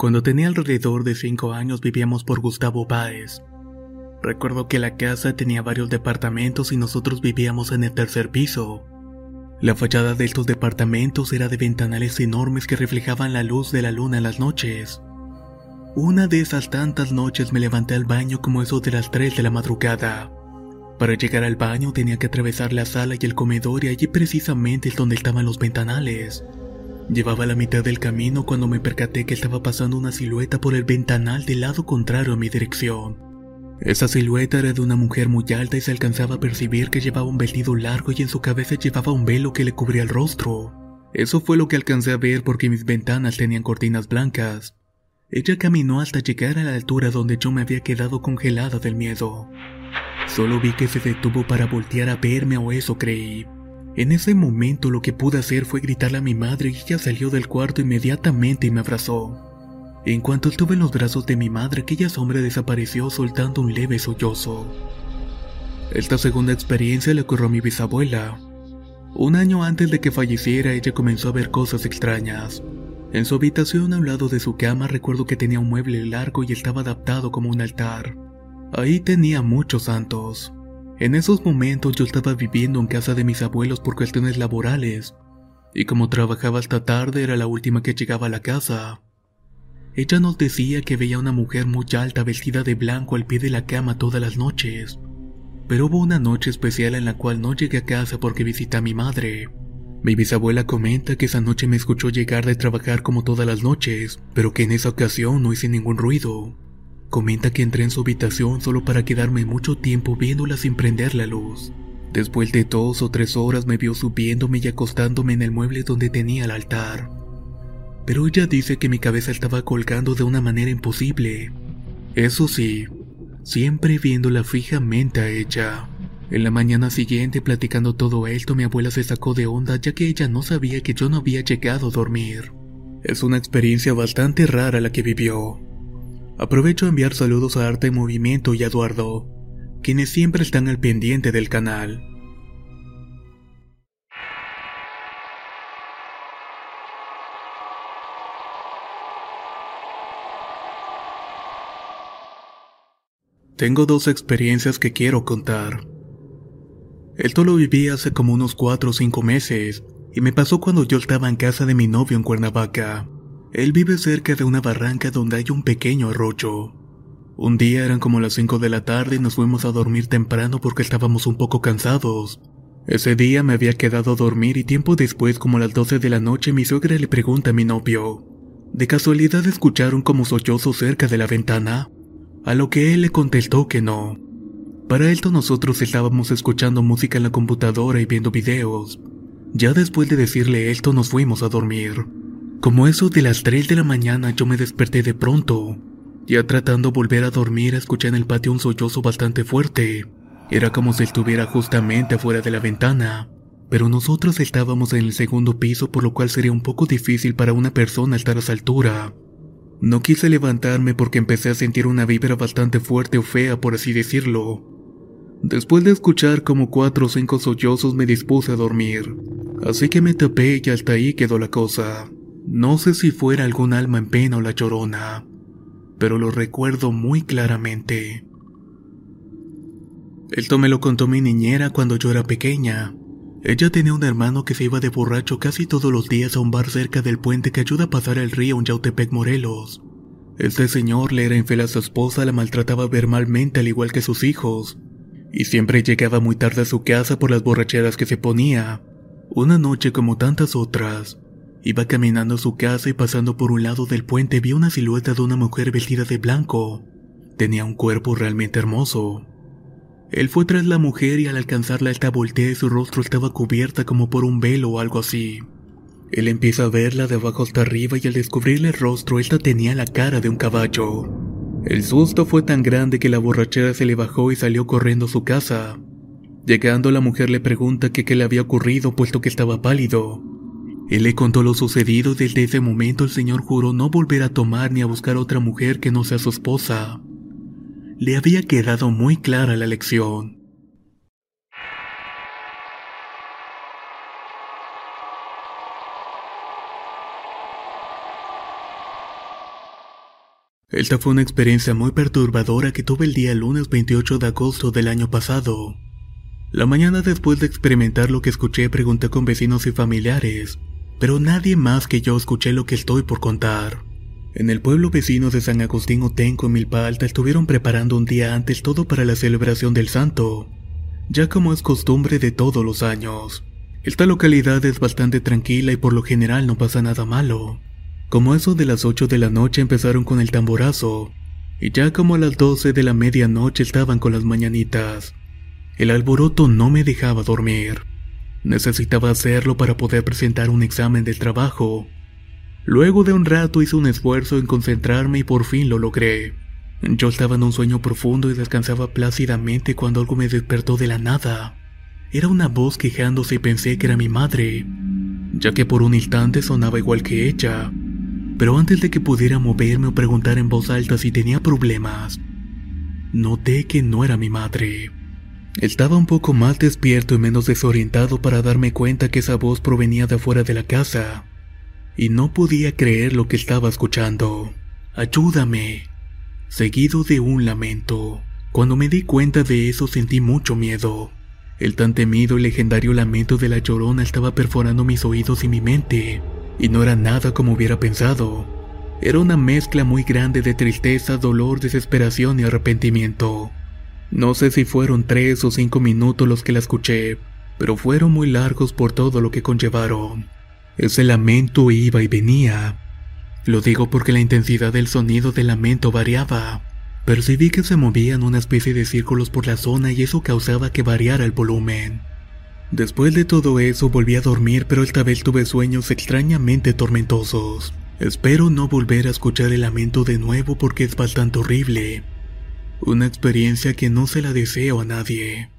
Cuando tenía alrededor de 5 años vivíamos por Gustavo Báez. Recuerdo que la casa tenía varios departamentos y nosotros vivíamos en el tercer piso. La fachada de estos departamentos era de ventanales enormes que reflejaban la luz de la luna en las noches. Una de esas tantas noches me levanté al baño como eso de las 3 de la madrugada. Para llegar al baño tenía que atravesar la sala y el comedor y allí precisamente es donde estaban los ventanales. Llevaba la mitad del camino cuando me percaté que estaba pasando una silueta por el ventanal del lado contrario a mi dirección. Esa silueta era de una mujer muy alta y se alcanzaba a percibir que llevaba un vestido largo y en su cabeza llevaba un velo que le cubría el rostro. Eso fue lo que alcancé a ver porque mis ventanas tenían cortinas blancas. Ella caminó hasta llegar a la altura donde yo me había quedado congelada del miedo. Solo vi que se detuvo para voltear a verme o eso creí. En ese momento lo que pude hacer fue gritarle a mi madre y ella salió del cuarto inmediatamente y me abrazó. En cuanto estuve en los brazos de mi madre, aquella sombra desapareció soltando un leve sollozo. Esta segunda experiencia le ocurrió a mi bisabuela. Un año antes de que falleciera, ella comenzó a ver cosas extrañas. En su habitación a un lado de su cama recuerdo que tenía un mueble largo y estaba adaptado como un altar. Ahí tenía muchos santos. En esos momentos yo estaba viviendo en casa de mis abuelos por cuestiones laborales, y como trabajaba hasta tarde era la última que llegaba a la casa. Ella nos decía que veía una mujer muy alta vestida de blanco al pie de la cama todas las noches, pero hubo una noche especial en la cual no llegué a casa porque visité a mi madre. Mi bisabuela comenta que esa noche me escuchó llegar de trabajar como todas las noches, pero que en esa ocasión no hice ningún ruido. Comenta que entré en su habitación solo para quedarme mucho tiempo viéndola sin prender la luz. Después de dos o tres horas me vio subiéndome y acostándome en el mueble donde tenía el altar. Pero ella dice que mi cabeza estaba colgando de una manera imposible. Eso sí, siempre viéndola fijamente a ella. En la mañana siguiente, platicando todo esto, mi abuela se sacó de onda ya que ella no sabía que yo no había llegado a dormir. Es una experiencia bastante rara la que vivió. Aprovecho a enviar saludos a Arte en Movimiento y a Eduardo, quienes siempre están al pendiente del canal. Tengo dos experiencias que quiero contar. Esto lo viví hace como unos 4 o 5 meses, y me pasó cuando yo estaba en casa de mi novio en Cuernavaca. Él vive cerca de una barranca donde hay un pequeño arroyo. Un día eran como las 5 de la tarde y nos fuimos a dormir temprano porque estábamos un poco cansados. Ese día me había quedado a dormir y tiempo después, como a las 12 de la noche, mi suegra le pregunta a mi novio. ¿De casualidad escucharon como sollozos cerca de la ventana? A lo que él le contestó que no. Para esto nosotros estábamos escuchando música en la computadora y viendo videos. Ya después de decirle esto nos fuimos a dormir. Como eso de las 3 de la mañana yo me desperté de pronto. Ya tratando de volver a dormir escuché en el patio un sollozo bastante fuerte. Era como si estuviera justamente afuera de la ventana. Pero nosotros estábamos en el segundo piso por lo cual sería un poco difícil para una persona estar a esa altura. No quise levantarme porque empecé a sentir una vibra bastante fuerte o fea por así decirlo. Después de escuchar como cuatro o cinco sollozos me dispuse a dormir. Así que me tapé y hasta ahí quedó la cosa. No sé si fuera algún alma en pena o la llorona, pero lo recuerdo muy claramente. Esto me lo contó mi niñera cuando yo era pequeña. Ella tenía un hermano que se iba de borracho casi todos los días a un bar cerca del puente que ayuda a pasar el río en Yautepec, Morelos. Este señor le era infiel a su esposa, la maltrataba verbalmente al igual que sus hijos, y siempre llegaba muy tarde a su casa por las borracheras que se ponía. Una noche como tantas otras, Iba caminando a su casa y pasando por un lado del puente vi una silueta de una mujer vestida de blanco. Tenía un cuerpo realmente hermoso. Él fue tras la mujer y al alcanzarla esta voltea y su rostro estaba cubierta como por un velo o algo así. Él empieza a verla de abajo hasta arriba y al descubrirle el rostro, esta tenía la cara de un caballo. El susto fue tan grande que la borrachera se le bajó y salió corriendo a su casa. Llegando la mujer le pregunta que qué le había ocurrido puesto que estaba pálido. Él le contó lo sucedido y desde ese momento el señor juró no volver a tomar ni a buscar otra mujer que no sea su esposa. Le había quedado muy clara la lección. Esta fue una experiencia muy perturbadora que tuve el día lunes 28 de agosto del año pasado. La mañana después de experimentar lo que escuché pregunté con vecinos y familiares, pero nadie más que yo escuché lo que estoy por contar. En el pueblo vecino de San Agustín Otenco en Milpa Alta estuvieron preparando un día antes todo para la celebración del santo, ya como es costumbre de todos los años. Esta localidad es bastante tranquila y por lo general no pasa nada malo. Como eso de las 8 de la noche empezaron con el tamborazo, y ya como a las 12 de la medianoche estaban con las mañanitas. El alboroto no me dejaba dormir. Necesitaba hacerlo para poder presentar un examen del trabajo. Luego de un rato hice un esfuerzo en concentrarme y por fin lo logré. Yo estaba en un sueño profundo y descansaba plácidamente cuando algo me despertó de la nada. Era una voz quejándose y pensé que era mi madre, ya que por un instante sonaba igual que ella pero antes de que pudiera moverme o preguntar en voz alta si tenía problemas, noté que no era mi madre. Estaba un poco más despierto y menos desorientado para darme cuenta que esa voz provenía de afuera de la casa, y no podía creer lo que estaba escuchando. Ayúdame, seguido de un lamento. Cuando me di cuenta de eso sentí mucho miedo. El tan temido y legendario lamento de la llorona estaba perforando mis oídos y mi mente y no era nada como hubiera pensado. Era una mezcla muy grande de tristeza, dolor, desesperación y arrepentimiento. No sé si fueron tres o cinco minutos los que la escuché, pero fueron muy largos por todo lo que conllevaron. Ese lamento iba y venía. Lo digo porque la intensidad del sonido del lamento variaba. Percibí que se movían una especie de círculos por la zona y eso causaba que variara el volumen. Después de todo eso volví a dormir, pero esta vez tuve sueños extrañamente tormentosos. Espero no volver a escuchar el lamento de nuevo porque es bastante horrible. Una experiencia que no se la deseo a nadie.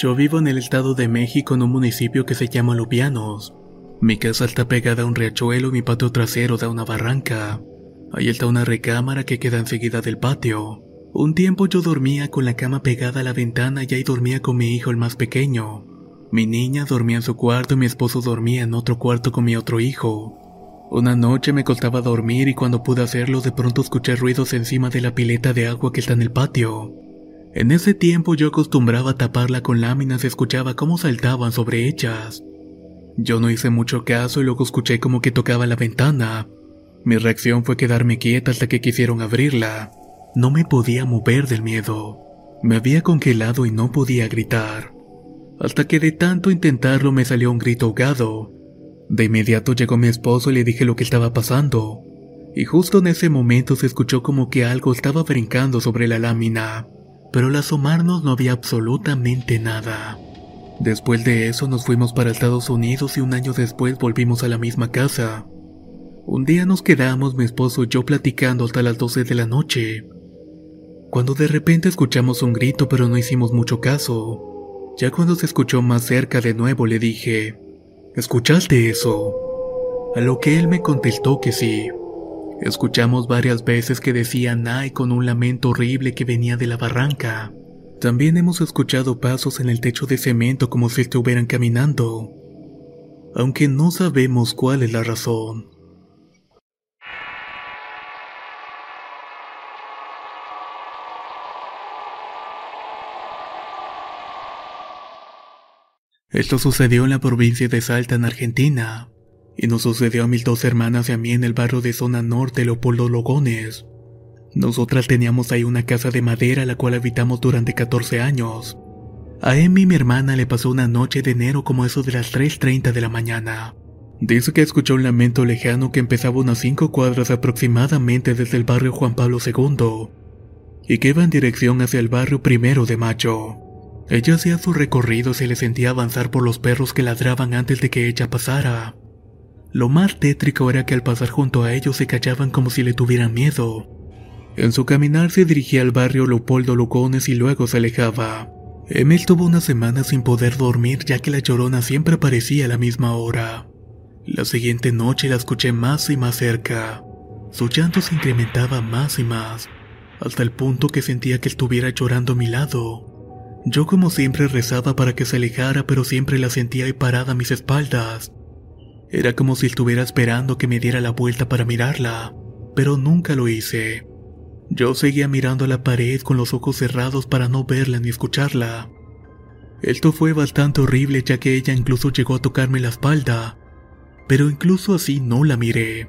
Yo vivo en el Estado de México en un municipio que se llama Lubianos. Mi casa está pegada a un riachuelo y mi patio trasero da una barranca. Ahí está una recámara que queda enseguida del patio. Un tiempo yo dormía con la cama pegada a la ventana y ahí dormía con mi hijo el más pequeño. Mi niña dormía en su cuarto y mi esposo dormía en otro cuarto con mi otro hijo. Una noche me costaba dormir y cuando pude hacerlo de pronto escuché ruidos encima de la pileta de agua que está en el patio. En ese tiempo yo acostumbraba a taparla con láminas y escuchaba cómo saltaban sobre ellas. Yo no hice mucho caso y luego escuché como que tocaba la ventana. Mi reacción fue quedarme quieta hasta que quisieron abrirla. No me podía mover del miedo. Me había congelado y no podía gritar. Hasta que de tanto intentarlo me salió un grito ahogado. De inmediato llegó mi esposo y le dije lo que estaba pasando. Y justo en ese momento se escuchó como que algo estaba brincando sobre la lámina. Pero al asomarnos no había absolutamente nada. Después de eso nos fuimos para Estados Unidos y un año después volvimos a la misma casa. Un día nos quedamos mi esposo y yo platicando hasta las 12 de la noche. Cuando de repente escuchamos un grito pero no hicimos mucho caso. Ya cuando se escuchó más cerca de nuevo le dije, ¿escuchaste eso? A lo que él me contestó que sí. Escuchamos varias veces que decían ay con un lamento horrible que venía de la barranca. También hemos escuchado pasos en el techo de cemento como si estuvieran caminando, aunque no sabemos cuál es la razón. Esto sucedió en la provincia de Salta, en Argentina, y nos sucedió a mis dos hermanas y a mí en el barrio de zona norte Leopoldo Logones. Nosotras teníamos ahí una casa de madera la cual habitamos durante 14 años. A Emi, mi hermana, le pasó una noche de enero como eso de las 3.30 de la mañana. Dice que escuchó un lamento lejano que empezaba unas cinco cuadras aproximadamente desde el barrio Juan Pablo II y que iba en dirección hacia el barrio Primero de Mayo. Ella hacía su recorrido y se le sentía avanzar por los perros que ladraban antes de que ella pasara. Lo más tétrico era que al pasar junto a ellos se callaban como si le tuvieran miedo. En su caminar se dirigía al barrio Leopoldo Lugones y luego se alejaba. Emil tuvo una semana sin poder dormir ya que la llorona siempre aparecía a la misma hora. La siguiente noche la escuché más y más cerca. Su llanto se incrementaba más y más, hasta el punto que sentía que estuviera llorando a mi lado. Yo como siempre rezaba para que se alejara, pero siempre la sentía ahí parada a mis espaldas. Era como si estuviera esperando que me diera la vuelta para mirarla, pero nunca lo hice. Yo seguía mirando a la pared con los ojos cerrados para no verla ni escucharla. Esto fue bastante horrible ya que ella incluso llegó a tocarme la espalda, pero incluso así no la miré.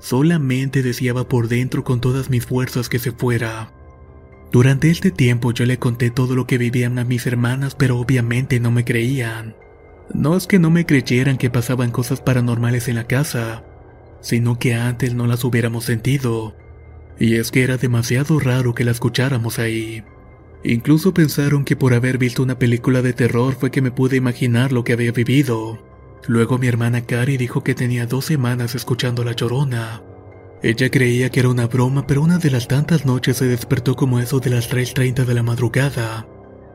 Solamente deseaba por dentro con todas mis fuerzas que se fuera. Durante este tiempo yo le conté todo lo que vivían a mis hermanas, pero obviamente no me creían. No es que no me creyeran que pasaban cosas paranormales en la casa, sino que antes no las hubiéramos sentido. Y es que era demasiado raro que la escucháramos ahí. Incluso pensaron que por haber visto una película de terror fue que me pude imaginar lo que había vivido. Luego mi hermana Cari dijo que tenía dos semanas escuchando la llorona. Ella creía que era una broma, pero una de las tantas noches se despertó como eso de las 3.30 de la madrugada.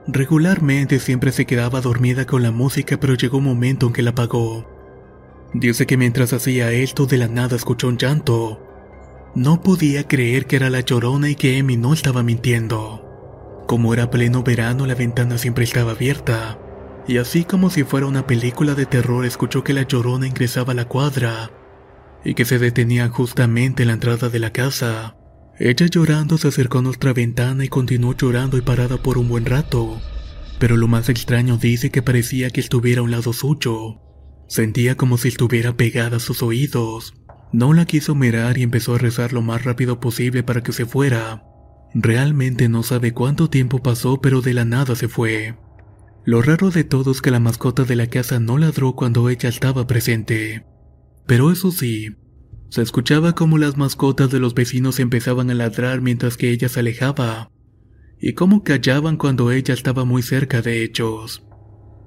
Regularmente siempre se quedaba dormida con la música, pero llegó un momento en que la apagó. Dice que mientras hacía esto de la nada escuchó un llanto. No podía creer que era la llorona y que Emi no estaba mintiendo. Como era pleno verano, la ventana siempre estaba abierta. Y así como si fuera una película de terror, escuchó que la llorona ingresaba a la cuadra y que se detenía justamente en la entrada de la casa. Ella llorando se acercó a nuestra ventana y continuó llorando y parada por un buen rato. Pero lo más extraño dice que parecía que estuviera a un lado suyo. Sentía como si estuviera pegada a sus oídos. No la quiso mirar y empezó a rezar lo más rápido posible para que se fuera. Realmente no sabe cuánto tiempo pasó, pero de la nada se fue. Lo raro de todo es que la mascota de la casa no ladró cuando ella estaba presente. Pero eso sí, se escuchaba como las mascotas de los vecinos empezaban a ladrar mientras que ella se alejaba, y cómo callaban cuando ella estaba muy cerca de ellos.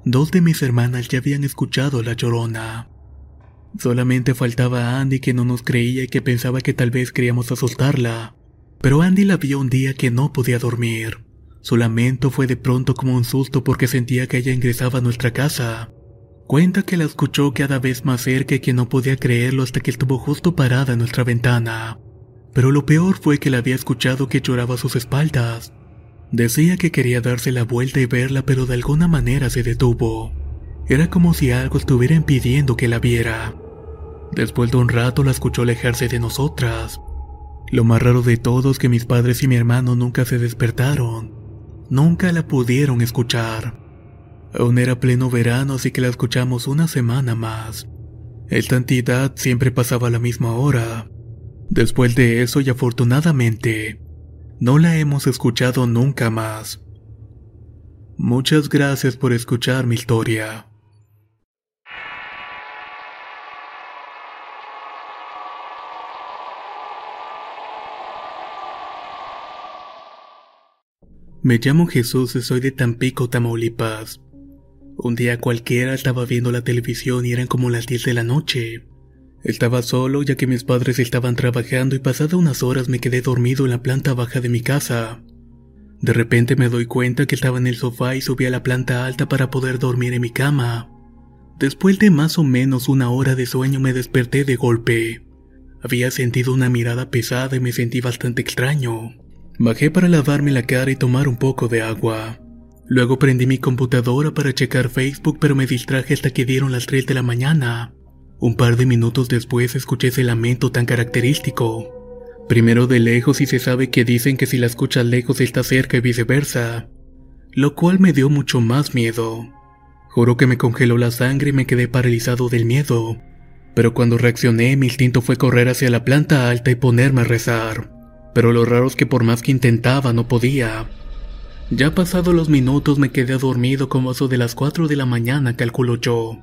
Dos de mis hermanas ya habían escuchado la llorona. Solamente faltaba Andy que no nos creía y que pensaba que tal vez queríamos asustarla. Pero Andy la vio un día que no podía dormir. Su lamento fue de pronto como un susto porque sentía que ella ingresaba a nuestra casa. Cuenta que la escuchó cada vez más cerca y que no podía creerlo hasta que estuvo justo parada en nuestra ventana. Pero lo peor fue que la había escuchado que lloraba a sus espaldas. Decía que quería darse la vuelta y verla, pero de alguna manera se detuvo. Era como si algo estuviera impidiendo que la viera. Después de un rato la escuchó alejarse de nosotras. Lo más raro de todo es que mis padres y mi hermano nunca se despertaron. Nunca la pudieron escuchar. Aún era pleno verano, así que la escuchamos una semana más. Esta entidad siempre pasaba a la misma hora. Después de eso, y afortunadamente, no la hemos escuchado nunca más. Muchas gracias por escuchar mi historia. Me llamo Jesús y soy de Tampico, Tamaulipas. Un día cualquiera estaba viendo la televisión y eran como las 10 de la noche. Estaba solo ya que mis padres estaban trabajando y pasadas unas horas me quedé dormido en la planta baja de mi casa. De repente me doy cuenta que estaba en el sofá y subí a la planta alta para poder dormir en mi cama. Después de más o menos una hora de sueño me desperté de golpe. Había sentido una mirada pesada y me sentí bastante extraño. Bajé para lavarme la cara y tomar un poco de agua. Luego prendí mi computadora para checar Facebook pero me distraje hasta que dieron las 3 de la mañana. Un par de minutos después escuché ese lamento tan característico. Primero de lejos y se sabe que dicen que si la escuchas lejos está cerca y viceversa. Lo cual me dio mucho más miedo. Juro que me congeló la sangre y me quedé paralizado del miedo. Pero cuando reaccioné mi instinto fue correr hacia la planta alta y ponerme a rezar. Pero lo raro es que por más que intentaba no podía. Ya pasados los minutos me quedé dormido como eso de las 4 de la mañana, calculo yo.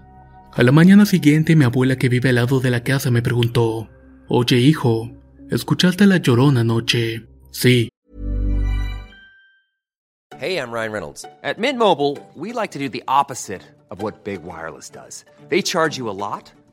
A la mañana siguiente mi abuela que vive al lado de la casa me preguntó, Oye hijo, ¿escuchaste la llorona anoche? Sí. Hey, I'm Ryan Reynolds. At Mint Mobile, we like to do the opposite of what Big Wireless does. They charge you a lot,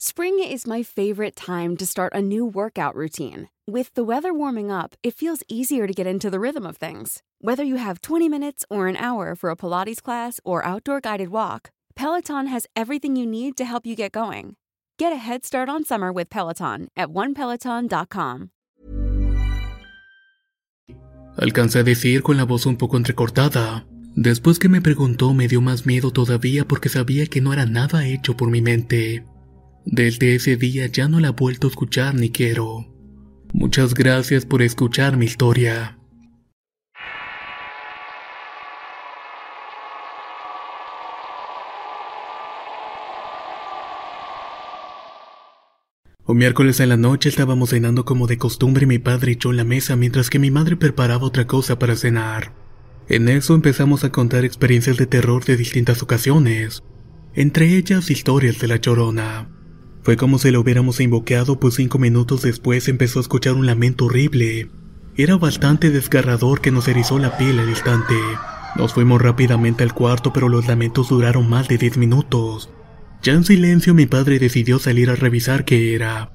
Spring is my favorite time to start a new workout routine. With the weather warming up, it feels easier to get into the rhythm of things. Whether you have 20 minutes or an hour for a Pilates class or outdoor guided walk, Peloton has everything you need to help you get going. Get a head start on summer with Peloton at onepeloton.com. Alcancé a decir con la voz un poco entrecortada. Después que me preguntó me dio más miedo todavía porque sabía que no era nada hecho por mi mente. Desde ese día ya no la he vuelto a escuchar ni quiero. Muchas gracias por escuchar mi historia. Un miércoles en la noche estábamos cenando como de costumbre mi padre y yo en la mesa mientras que mi madre preparaba otra cosa para cenar. En eso empezamos a contar experiencias de terror de distintas ocasiones, entre ellas historias de la llorona. Fue como si lo hubiéramos invocado pues cinco minutos después empezó a escuchar un lamento horrible. Era bastante desgarrador que nos erizó la piel al instante. Nos fuimos rápidamente al cuarto pero los lamentos duraron más de diez minutos. Ya en silencio mi padre decidió salir a revisar qué era.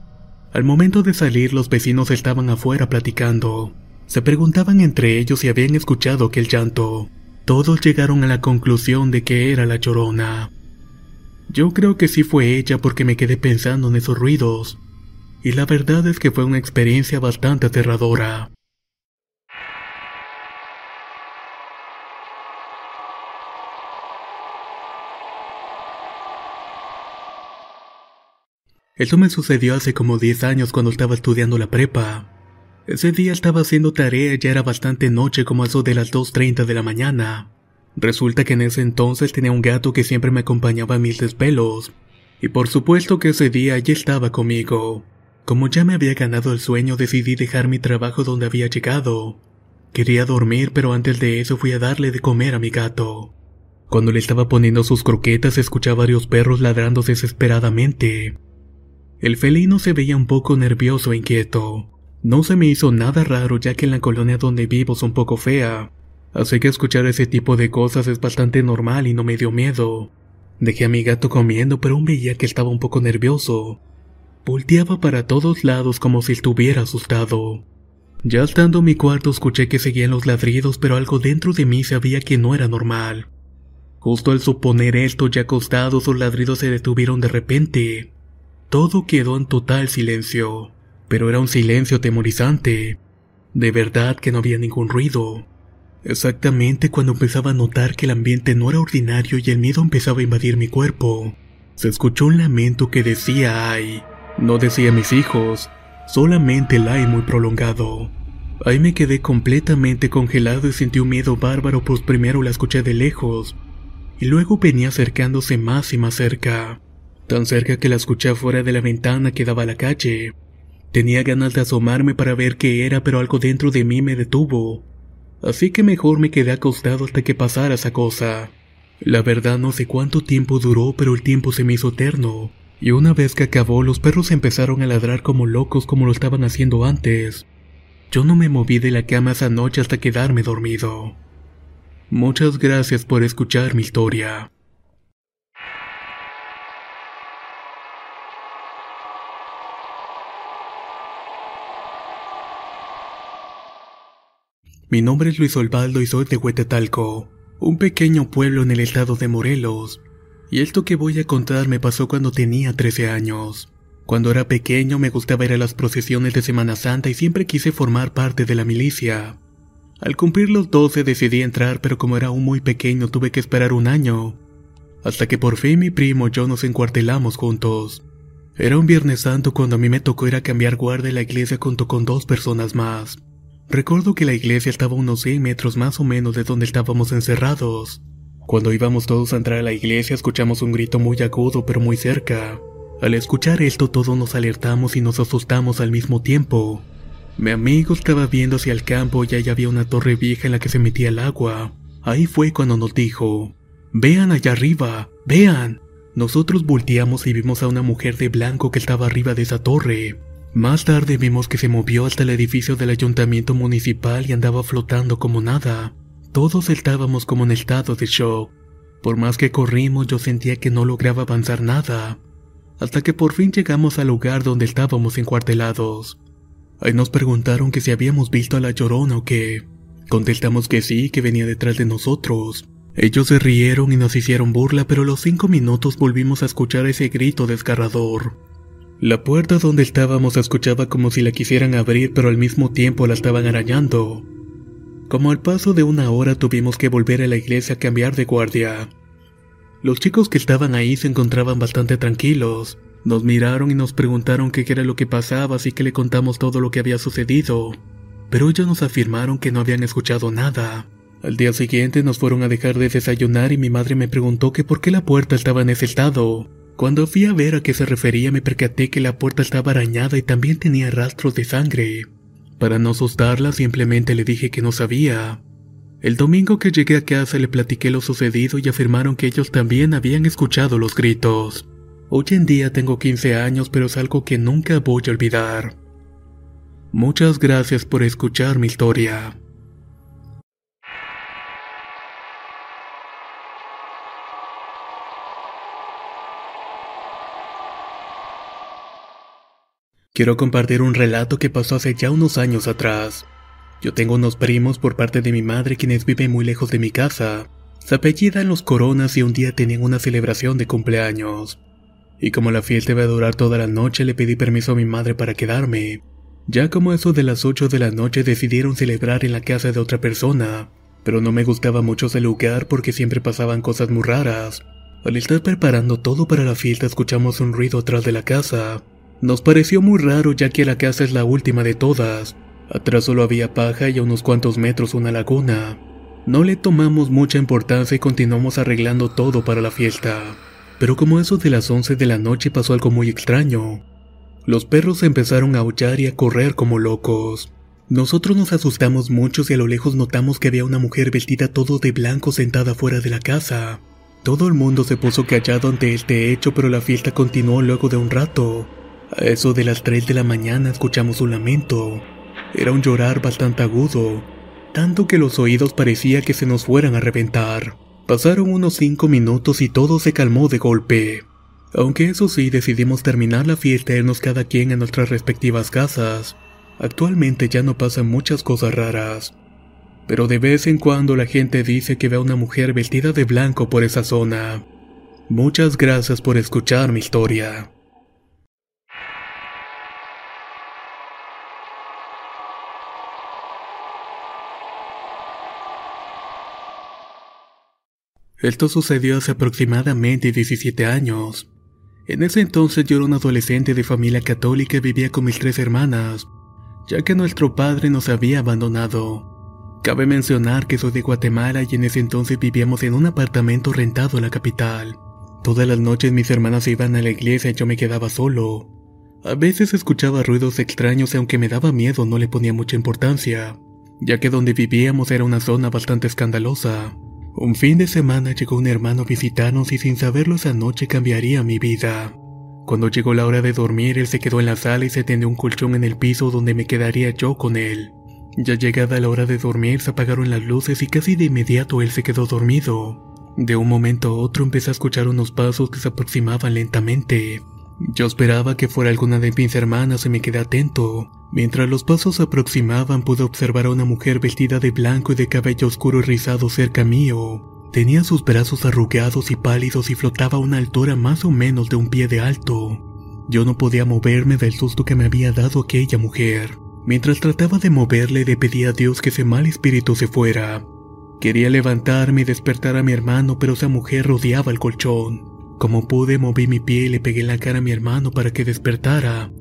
Al momento de salir los vecinos estaban afuera platicando. Se preguntaban entre ellos si habían escuchado aquel llanto. Todos llegaron a la conclusión de que era la llorona. Yo creo que sí fue ella porque me quedé pensando en esos ruidos. Y la verdad es que fue una experiencia bastante aterradora. Esto me sucedió hace como 10 años cuando estaba estudiando la prepa. Ese día estaba haciendo tarea y ya era bastante noche como eso de las 2.30 de la mañana. Resulta que en ese entonces tenía un gato que siempre me acompañaba a mis desvelos. Y por supuesto que ese día ya estaba conmigo. Como ya me había ganado el sueño decidí dejar mi trabajo donde había llegado. Quería dormir pero antes de eso fui a darle de comer a mi gato. Cuando le estaba poniendo sus croquetas escuché a varios perros ladrando desesperadamente. El felino se veía un poco nervioso e inquieto. No se me hizo nada raro ya que en la colonia donde vivo es un poco fea, así que escuchar ese tipo de cosas es bastante normal y no me dio miedo. Dejé a mi gato comiendo pero aún veía que estaba un poco nervioso. Volteaba para todos lados como si estuviera asustado. Ya estando en mi cuarto escuché que seguían los ladridos pero algo dentro de mí sabía que no era normal. Justo al suponer esto ya acostados los ladridos se detuvieron de repente. Todo quedó en total silencio, pero era un silencio temorizante. De verdad que no había ningún ruido. Exactamente cuando empezaba a notar que el ambiente no era ordinario y el miedo empezaba a invadir mi cuerpo, se escuchó un lamento que decía ay. No decía mis hijos, solamente el ay muy prolongado. Ahí me quedé completamente congelado y sentí un miedo bárbaro pues primero la escuché de lejos y luego venía acercándose más y más cerca tan cerca que la escuché fuera de la ventana que daba a la calle. Tenía ganas de asomarme para ver qué era, pero algo dentro de mí me detuvo. Así que mejor me quedé acostado hasta que pasara esa cosa. La verdad no sé cuánto tiempo duró, pero el tiempo se me hizo eterno. Y una vez que acabó, los perros empezaron a ladrar como locos como lo estaban haciendo antes. Yo no me moví de la cama esa noche hasta quedarme dormido. Muchas gracias por escuchar mi historia. Mi nombre es Luis Osvaldo y soy de Huetetalco, un pequeño pueblo en el estado de Morelos. Y esto que voy a contar me pasó cuando tenía 13 años. Cuando era pequeño me gustaba ir a las procesiones de Semana Santa y siempre quise formar parte de la milicia. Al cumplir los 12 decidí entrar, pero como era aún muy pequeño tuve que esperar un año. Hasta que por fin mi primo y yo nos encuartelamos juntos. Era un Viernes Santo cuando a mí me tocó ir a cambiar guardia en la iglesia junto con dos personas más. Recuerdo que la iglesia estaba a unos 100 metros más o menos de donde estábamos encerrados. Cuando íbamos todos a entrar a la iglesia escuchamos un grito muy agudo pero muy cerca. Al escuchar esto todos nos alertamos y nos asustamos al mismo tiempo. Mi amigo estaba viendo hacia el campo y allá había una torre vieja en la que se metía el agua. Ahí fue cuando nos dijo, Vean allá arriba, vean. Nosotros volteamos y vimos a una mujer de blanco que estaba arriba de esa torre. Más tarde vimos que se movió hasta el edificio del ayuntamiento municipal y andaba flotando como nada. Todos estábamos como en estado de shock. Por más que corrimos yo sentía que no lograba avanzar nada. Hasta que por fin llegamos al lugar donde estábamos encuartelados. Ahí nos preguntaron que si habíamos visto a la llorona o qué. Contestamos que sí, que venía detrás de nosotros. Ellos se rieron y nos hicieron burla, pero a los cinco minutos volvimos a escuchar ese grito desgarrador. La puerta donde estábamos escuchaba como si la quisieran abrir, pero al mismo tiempo la estaban arañando. Como al paso de una hora tuvimos que volver a la iglesia a cambiar de guardia. Los chicos que estaban ahí se encontraban bastante tranquilos. Nos miraron y nos preguntaron qué era lo que pasaba, así que le contamos todo lo que había sucedido. Pero ellos nos afirmaron que no habían escuchado nada. Al día siguiente nos fueron a dejar de desayunar y mi madre me preguntó que por qué la puerta estaba en ese estado. Cuando fui a ver a qué se refería me percaté que la puerta estaba arañada y también tenía rastros de sangre. Para no asustarla simplemente le dije que no sabía. El domingo que llegué a casa le platiqué lo sucedido y afirmaron que ellos también habían escuchado los gritos. Hoy en día tengo 15 años pero es algo que nunca voy a olvidar. Muchas gracias por escuchar mi historia. Quiero compartir un relato que pasó hace ya unos años atrás. Yo tengo unos primos por parte de mi madre quienes viven muy lejos de mi casa. Se apellidan los Coronas y un día tenían una celebración de cumpleaños. Y como la fiesta iba a durar toda la noche, le pedí permiso a mi madre para quedarme. Ya como eso de las 8 de la noche decidieron celebrar en la casa de otra persona, pero no me gustaba mucho ese lugar porque siempre pasaban cosas muy raras. Al estar preparando todo para la fiesta escuchamos un ruido atrás de la casa. Nos pareció muy raro ya que la casa es la última de todas. Atrás solo había paja y a unos cuantos metros una laguna. No le tomamos mucha importancia y continuamos arreglando todo para la fiesta. Pero como eso de las 11 de la noche pasó algo muy extraño. Los perros empezaron a aullar y a correr como locos. Nosotros nos asustamos mucho y a lo lejos notamos que había una mujer vestida todo de blanco sentada fuera de la casa. Todo el mundo se puso callado ante este hecho, pero la fiesta continuó luego de un rato. A eso de las 3 de la mañana escuchamos un lamento. Era un llorar bastante agudo, tanto que los oídos parecía que se nos fueran a reventar. Pasaron unos 5 minutos y todo se calmó de golpe. Aunque eso sí, decidimos terminar la fiesta e irnos cada quien a nuestras respectivas casas. Actualmente ya no pasan muchas cosas raras. Pero de vez en cuando la gente dice que ve a una mujer vestida de blanco por esa zona. Muchas gracias por escuchar mi historia. Esto sucedió hace aproximadamente 17 años. En ese entonces yo era un adolescente de familia católica y vivía con mis tres hermanas, ya que nuestro padre nos había abandonado. Cabe mencionar que soy de Guatemala y en ese entonces vivíamos en un apartamento rentado en la capital. Todas las noches mis hermanas iban a la iglesia y yo me quedaba solo. A veces escuchaba ruidos extraños y aunque me daba miedo no le ponía mucha importancia, ya que donde vivíamos era una zona bastante escandalosa. Un fin de semana llegó un hermano a visitarnos y sin saberlo esa noche cambiaría mi vida. Cuando llegó la hora de dormir, él se quedó en la sala y se tendió un colchón en el piso donde me quedaría yo con él. Ya llegada la hora de dormir, se apagaron las luces y casi de inmediato él se quedó dormido. De un momento a otro empecé a escuchar unos pasos que se aproximaban lentamente. Yo esperaba que fuera alguna de mis hermanas y me quedé atento. Mientras los pasos se aproximaban pude observar a una mujer vestida de blanco y de cabello oscuro y rizado cerca mío. Tenía sus brazos arrugados y pálidos y flotaba a una altura más o menos de un pie de alto. Yo no podía moverme del susto que me había dado aquella mujer. Mientras trataba de moverle le pedí a Dios que ese mal espíritu se fuera. Quería levantarme y despertar a mi hermano, pero esa mujer rodeaba el colchón. Como pude, moví mi pie y le pegué la cara a mi hermano para que despertara.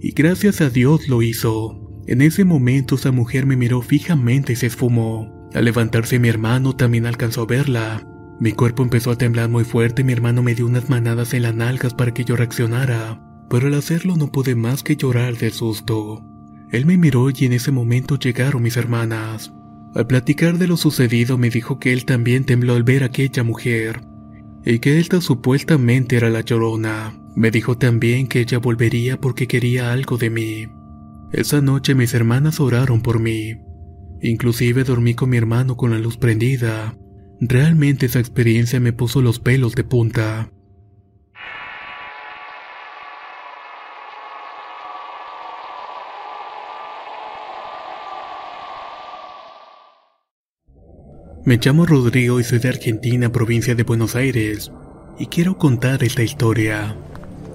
Y gracias a Dios lo hizo. En ese momento esa mujer me miró fijamente y se esfumó. Al levantarse mi hermano también alcanzó a verla. Mi cuerpo empezó a temblar muy fuerte y mi hermano me dio unas manadas en las nalgas para que yo reaccionara, pero al hacerlo no pude más que llorar de susto. Él me miró y en ese momento llegaron mis hermanas. Al platicar de lo sucedido me dijo que él también tembló al ver a aquella mujer, y que esta supuestamente era la llorona. Me dijo también que ella volvería porque quería algo de mí. Esa noche mis hermanas oraron por mí. Inclusive dormí con mi hermano con la luz prendida. Realmente esa experiencia me puso los pelos de punta. Me llamo Rodrigo y soy de Argentina, provincia de Buenos Aires, y quiero contar esta historia.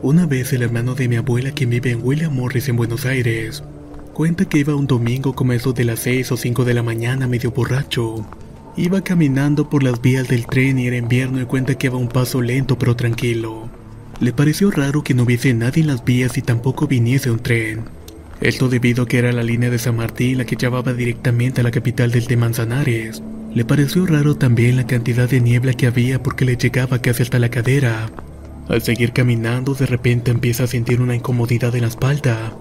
Una vez el hermano de mi abuela, quien vive en William Morris en Buenos Aires, cuenta que iba un domingo como eso de las 6 o 5 de la mañana medio borracho. Iba caminando por las vías del tren y era invierno y cuenta que iba un paso lento pero tranquilo. Le pareció raro que no hubiese nadie en las vías y tampoco viniese un tren. Esto debido a que era la línea de San Martín la que llevaba directamente a la capital del de Manzanares, le pareció raro también la cantidad de niebla que había porque le llegaba casi hasta la cadera. Al seguir caminando, de repente empieza a sentir una incomodidad en la espalda.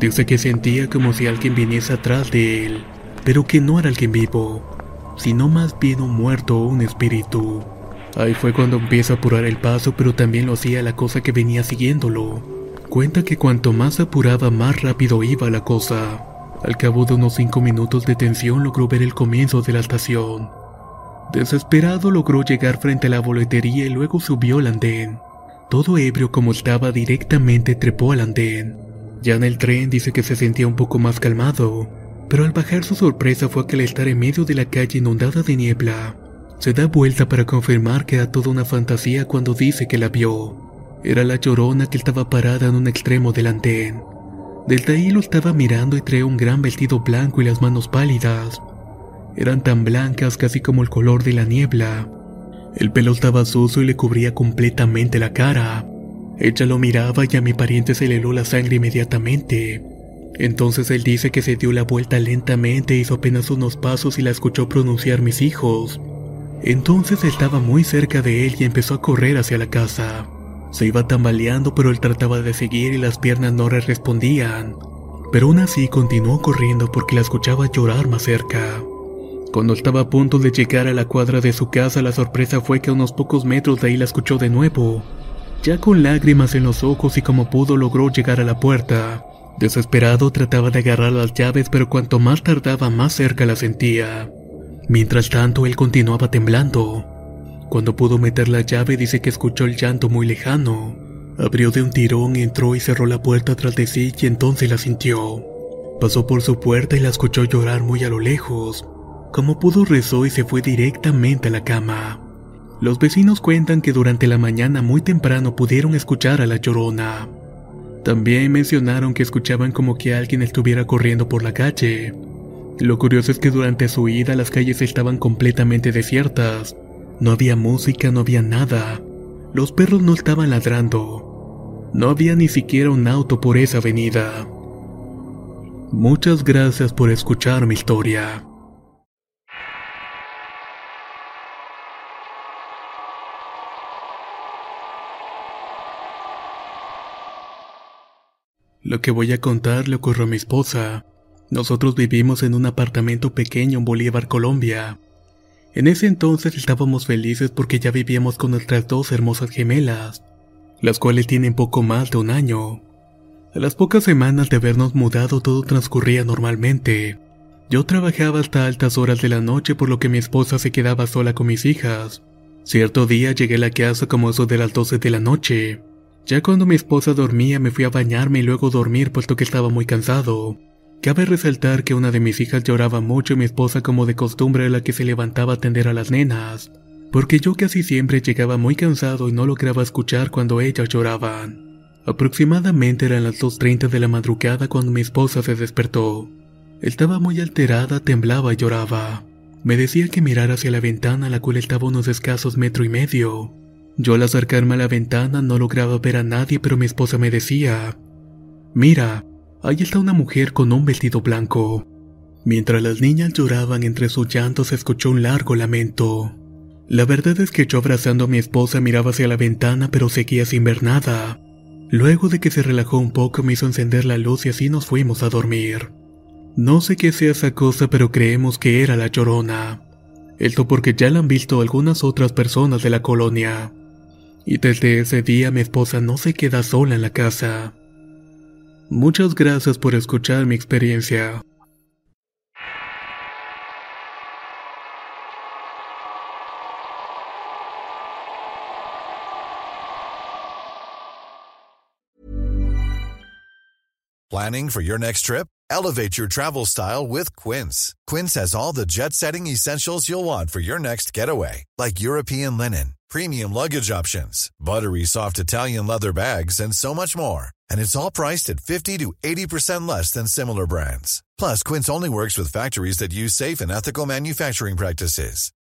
Dice que sentía como si alguien viniese atrás de él, pero que no era alguien vivo, sino más bien un muerto o un espíritu. Ahí fue cuando empieza a apurar el paso, pero también lo hacía la cosa que venía siguiéndolo. Cuenta que cuanto más apuraba, más rápido iba la cosa. Al cabo de unos cinco minutos de tensión logró ver el comienzo de la estación. Desesperado logró llegar frente a la boletería y luego subió al andén. Todo ebrio como estaba directamente trepó al andén. Ya en el tren dice que se sentía un poco más calmado, pero al bajar su sorpresa fue que al estar en medio de la calle inundada de niebla, se da vuelta para confirmar que era toda una fantasía cuando dice que la vio. Era la llorona que estaba parada en un extremo del andén. Desde ahí lo estaba mirando y traía un gran vestido blanco y las manos pálidas. Eran tan blancas casi como el color de la niebla. El pelo estaba sucio y le cubría completamente la cara. Ella lo miraba y a mi pariente se le heló la sangre inmediatamente. Entonces él dice que se dio la vuelta lentamente, hizo apenas unos pasos y la escuchó pronunciar mis hijos. Entonces estaba muy cerca de él y empezó a correr hacia la casa. Se iba tambaleando, pero él trataba de seguir y las piernas no le respondían. Pero aún así continuó corriendo porque la escuchaba llorar más cerca. Cuando estaba a punto de llegar a la cuadra de su casa, la sorpresa fue que a unos pocos metros de ahí la escuchó de nuevo. Ya con lágrimas en los ojos y como pudo logró llegar a la puerta. Desesperado trataba de agarrar las llaves, pero cuanto más tardaba más cerca la sentía. Mientras tanto, él continuaba temblando. Cuando pudo meter la llave dice que escuchó el llanto muy lejano. Abrió de un tirón, entró y cerró la puerta tras de sí y entonces la sintió. Pasó por su puerta y la escuchó llorar muy a lo lejos. Como pudo rezó y se fue directamente a la cama. Los vecinos cuentan que durante la mañana muy temprano pudieron escuchar a la llorona. También mencionaron que escuchaban como que alguien estuviera corriendo por la calle. Lo curioso es que durante su ida las calles estaban completamente desiertas. No había música, no había nada. Los perros no estaban ladrando. No había ni siquiera un auto por esa avenida. Muchas gracias por escuchar mi historia. Lo que voy a contar le ocurrió a mi esposa. Nosotros vivimos en un apartamento pequeño en Bolívar, Colombia. En ese entonces estábamos felices porque ya vivíamos con nuestras dos hermosas gemelas, las cuales tienen poco más de un año. A las pocas semanas de habernos mudado todo transcurría normalmente. Yo trabajaba hasta altas horas de la noche por lo que mi esposa se quedaba sola con mis hijas. Cierto día llegué a la casa como eso de las 12 de la noche. Ya cuando mi esposa dormía me fui a bañarme y luego dormir puesto que estaba muy cansado. Cabe resaltar que una de mis hijas lloraba mucho y mi esposa como de costumbre la que se levantaba a atender a las nenas, porque yo casi siempre llegaba muy cansado y no lograba escuchar cuando ellas lloraban. Aproximadamente eran las 2.30 de la madrugada cuando mi esposa se despertó. Estaba muy alterada, temblaba y lloraba. Me decía que mirara hacia la ventana la cual estaba unos escasos metro y medio. Yo al acercarme a la ventana no lograba ver a nadie, pero mi esposa me decía, Mira, ahí está una mujer con un vestido blanco. Mientras las niñas lloraban entre sus llantos escuchó un largo lamento. La verdad es que yo abrazando a mi esposa miraba hacia la ventana pero seguía sin ver nada. Luego de que se relajó un poco me hizo encender la luz y así nos fuimos a dormir. No sé qué sea esa cosa pero creemos que era la llorona. Esto porque ya la han visto algunas otras personas de la colonia. Y desde ese día mi esposa no se queda sola en la casa. Muchas gracias por escuchar mi experiencia. Planning for your next trip? Elevate your travel style with Quince. Quince has all the jet setting essentials you'll want for your next getaway, like European linen, premium luggage options, buttery soft Italian leather bags, and so much more. And it's all priced at 50 to 80% less than similar brands. Plus, Quince only works with factories that use safe and ethical manufacturing practices.